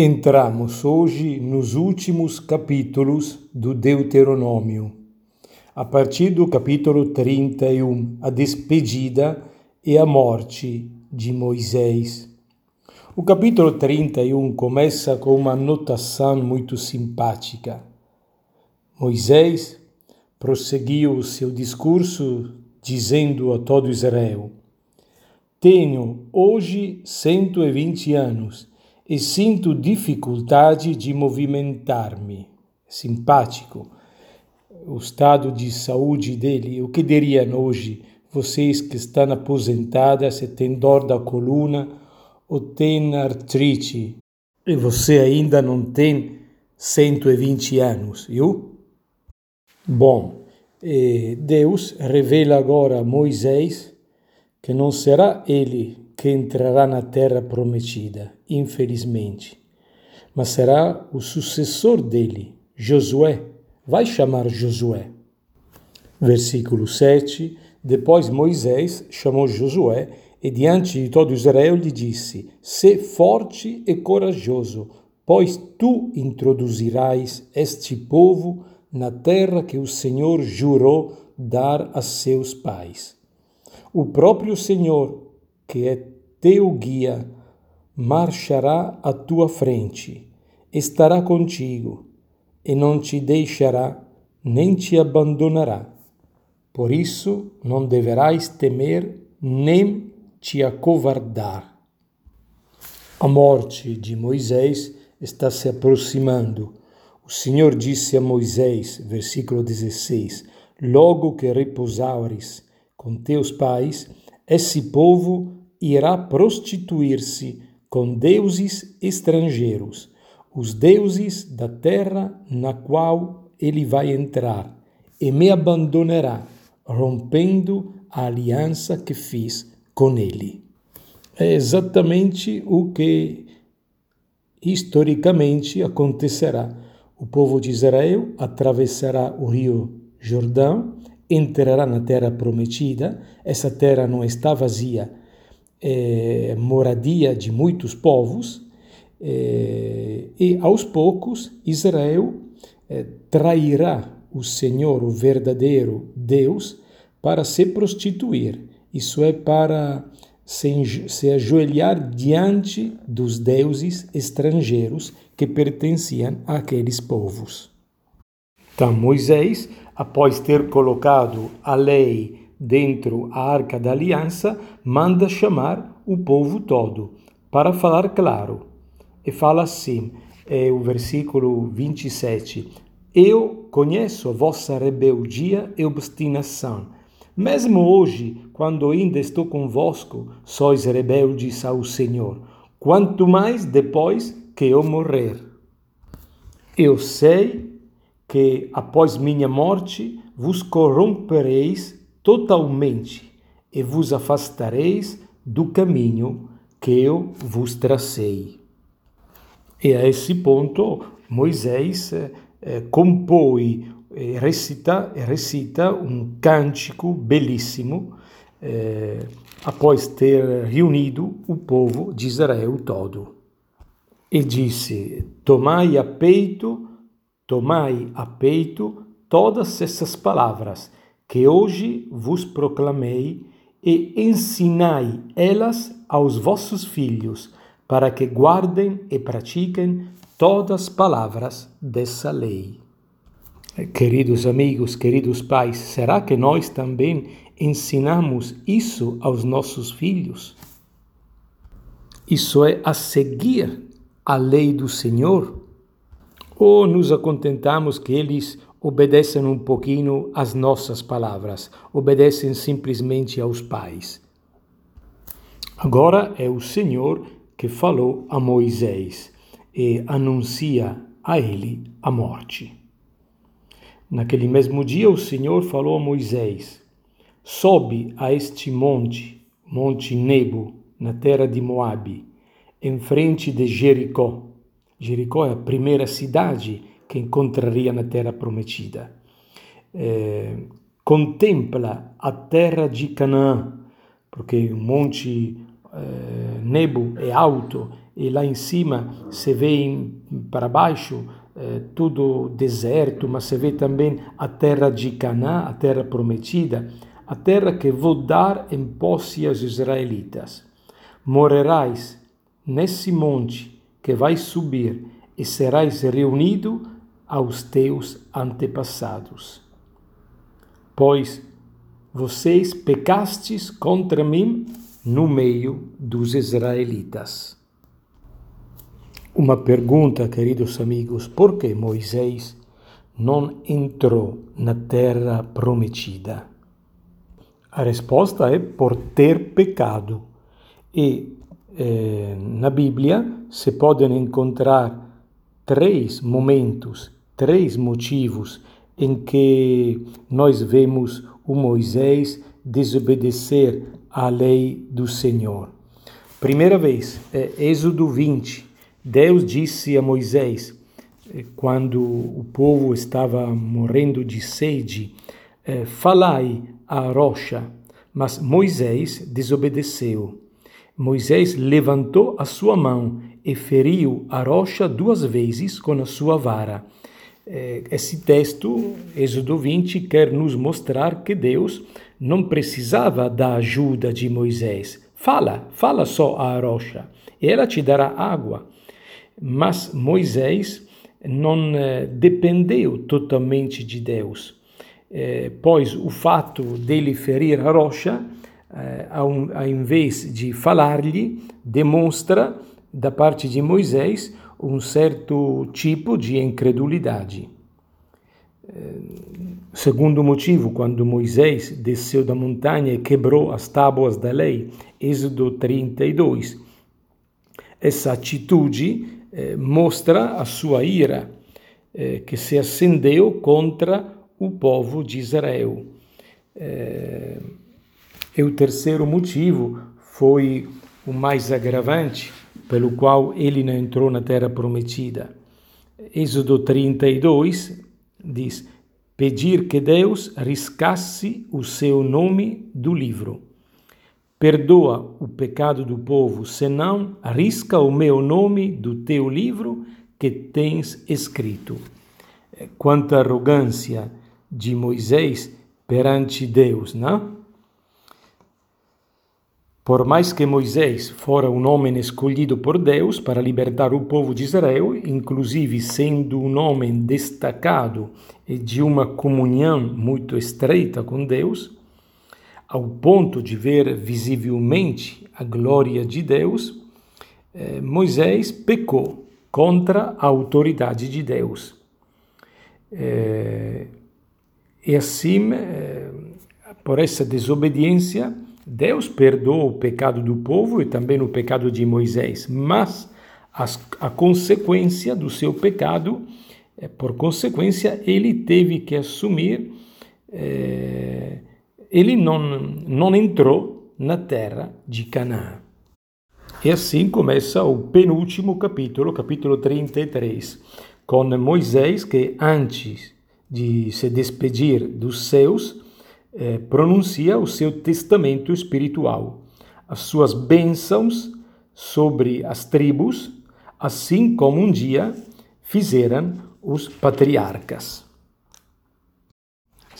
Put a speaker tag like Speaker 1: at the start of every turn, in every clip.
Speaker 1: Entramos hoje nos últimos capítulos do Deuteronômio. A partir do capítulo 31, a despedida e a morte de Moisés. O capítulo 31 começa com uma anotação muito simpática. Moisés prosseguiu o seu discurso dizendo a todo Israel: Tenho hoje 120 anos e sinto dificuldade de movimentar-me. Simpático. O estado de saúde dele, o que diriam hoje vocês que estão aposentadas, se têm dor da coluna ou têm artrite e você ainda não tem 120 anos, viu? Bom, Deus revela agora a Moisés que não será ele que entrará na terra prometida, infelizmente. Mas será o sucessor dele, Josué. Vai chamar Josué. Versículo 7. Depois Moisés chamou Josué e diante de todo Israel lhe disse: Sê forte e corajoso, pois tu introduzirás este povo na terra que o Senhor jurou dar a seus pais. O próprio Senhor que é teu guia, marchará à tua frente, estará contigo e não te deixará nem te abandonará. Por isso não deverás temer nem te acovardar. A morte de Moisés está se aproximando. O Senhor disse a Moisés, versículo 16: Logo que repousares com teus pais, esse povo irá prostituir-se com deuses estrangeiros, os deuses da terra na qual ele vai entrar, e me abandonará, rompendo a aliança que fiz com ele. É exatamente o que historicamente acontecerá. O povo de Israel atravessará o rio Jordão, entrará na terra prometida. Essa terra não está vazia, é, moradia de muitos povos, é, e aos poucos Israel é, trairá o Senhor, o verdadeiro Deus, para se prostituir, isso é, para se, se ajoelhar diante dos deuses estrangeiros que pertenciam àqueles povos. Então Moisés, após ter colocado a lei dentro a arca da aliança, manda chamar o povo todo, para falar claro. E fala assim, é o versículo 27, Eu conheço a vossa rebeldia e obstinação. Mesmo hoje, quando ainda estou convosco, sois rebeldes ao Senhor, quanto mais depois que eu morrer. Eu sei que após minha morte vos corrompereis totalmente e vos afastareis do caminho que eu vos tracei. E a esse ponto Moisés eh, compõe e recita, recita um cântico belíssimo eh, após ter reunido o povo de Israel todo. E disse: Tomai a peito, tomai a peito todas essas palavras que hoje vos proclamei, e ensinai elas aos vossos filhos, para que guardem e pratiquem todas as palavras dessa lei. Queridos amigos, queridos pais, será que nós também ensinamos isso aos nossos filhos? Isso é a seguir a lei do Senhor? Ou nos acontentamos que eles obedecem um pouquinho às nossas palavras, obedecem simplesmente aos pais. Agora é o Senhor que falou a Moisés e anuncia a ele a morte. Naquele mesmo dia, o Senhor falou a Moisés: Sobe a este monte, Monte Nebo, na terra de Moabe, em frente de Jericó. Jericó é a primeira cidade que encontraria na terra prometida. É, contempla a terra de Canaã, porque o monte é, Nebo é alto e lá em cima se vê para baixo eh, tudo deserto, mas se vê também a terra de Canaã, a terra prometida, a terra que vou dar em posse aos israelitas. Morerás nesse monte que vai subir e serás reunido aos teus antepassados. Pois vocês pecastes contra mim no meio dos israelitas. Uma pergunta, queridos amigos: por que Moisés não entrou na terra prometida? A resposta é por ter pecado. E eh, na Bíblia se podem encontrar três momentos, três motivos em que nós vemos o Moisés desobedecer à lei do Senhor. Primeira vez, é Êxodo 20. Deus disse a Moisés, eh, quando o povo estava morrendo de sede, eh, falai à rocha, mas Moisés desobedeceu. Moisés levantou a sua mão e feriu a rocha duas vezes com a sua vara. Eh, esse texto, Êxodo 20, quer nos mostrar que Deus não precisava da ajuda de Moisés. Fala, fala só à rocha, e ela te dará água. Mas Moisés não eh, dependeu totalmente de Deus, eh, pois o fato dele ferir a rocha, ao, invés de falar-lhe, demonstra da parte de Moisés um certo tipo de incredulidade. Segundo motivo, quando Moisés desceu da montanha e quebrou as tábuas da lei, Êxodo 32, essa atitude eh, mostra a sua ira, eh, que se acendeu contra o povo de Israel. Eh, e o terceiro motivo foi o mais agravante, pelo qual ele não entrou na terra prometida. Êxodo 32 diz: pedir que Deus riscasse o seu nome do livro. Perdoa o pecado do povo, senão risca o meu nome do teu livro que tens escrito. Quanta arrogância de Moisés perante Deus, não? Por mais que Moisés fora um homem escolhido por Deus para libertar o povo de Israel, inclusive sendo um homem destacado e de uma comunhão muito estreita com Deus, ao ponto de ver visivelmente a glória de Deus, eh, Moisés pecou contra a autoridade de Deus. Eh, e assim, eh, por essa desobediência, Deus perdoa o pecado do povo e também o pecado de Moisés, mas as, a consequência do seu pecado, é, por consequência, ele teve que assumir, é, ele não, não entrou na terra de Canaã. E assim começa o penúltimo capítulo, capítulo 33, com Moisés que antes de se despedir dos seus, é, pronuncia o seu testamento espiritual, as suas bênçãos sobre as tribos, assim como um dia fizeram os patriarcas.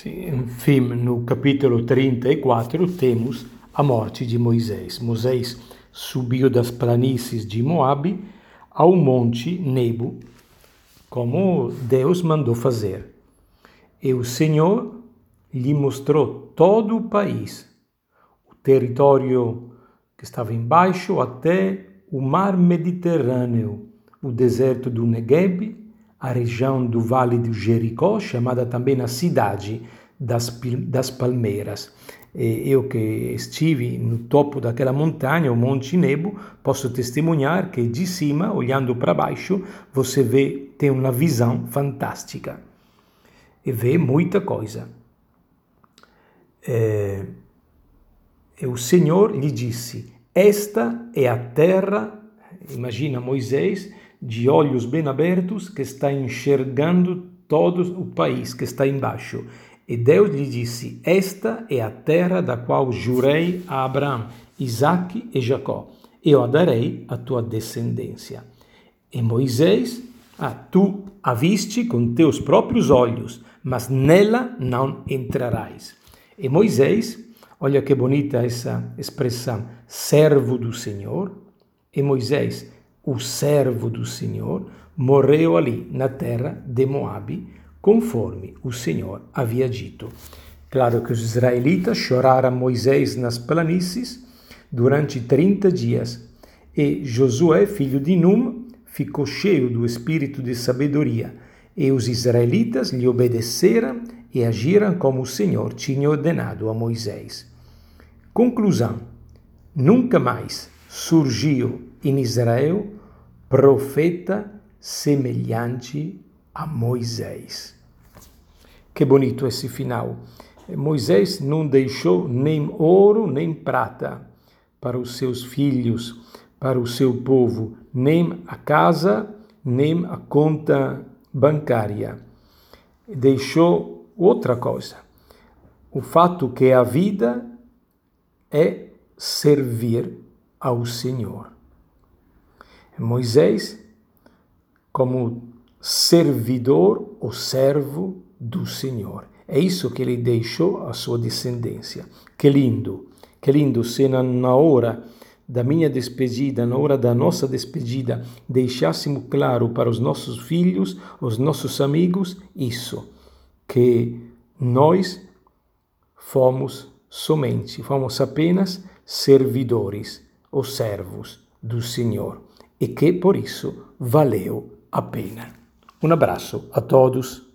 Speaker 1: Enfim, no capítulo 34 temos a morte de Moisés. Moisés subiu das planícies de Moabe ao monte Nebo, como Deus mandou fazer. E o Senhor lhe mostrou todo o país, o território que estava embaixo até o mar Mediterrâneo, o deserto do Negev, a região do Vale de Jericó, chamada também a cidade das, das palmeiras. Eu que estive no topo daquela montanha, o Monte Nebo, posso testemunhar que de cima, olhando para baixo, você vê, tem uma visão fantástica e vê muita coisa é, o Senhor lhe disse: Esta é a terra, imagina Moisés, de olhos bem abertos, que está enxergando todo o país que está embaixo. E Deus lhe disse: Esta é a terra da qual jurei a Abraão, Isaque e Jacó. eu a darei à tua descendência. E Moisés, ah, tu a viste com teus próprios olhos, mas nela não entrarás. E Moisés, olha que bonita essa expressão, servo do Senhor. E Moisés, o servo do Senhor, morreu ali na terra de Moabe, conforme o Senhor havia dito. Claro que os israelitas choraram Moisés nas planícies durante 30 dias, e Josué, filho de Num, ficou cheio do espírito de sabedoria, e os israelitas lhe obedeceram e agiram como o Senhor tinha ordenado a Moisés. Conclusão: nunca mais surgiu em Israel profeta semelhante a Moisés. Que bonito esse final. Moisés não deixou nem ouro nem prata para os seus filhos, para o seu povo, nem a casa, nem a conta bancária. Deixou outra coisa. O fato que a vida é servir ao Senhor. Moisés, como servidor ou servo do Senhor. É isso que ele deixou à sua descendência. Que lindo, que lindo se na hora da minha despedida, na hora da nossa despedida, deixássemos claro para os nossos filhos, os nossos amigos, isso, que nós fomos somente, fomos apenas servidores ou servos do Senhor e que por isso valeu a pena. Um abraço a todos.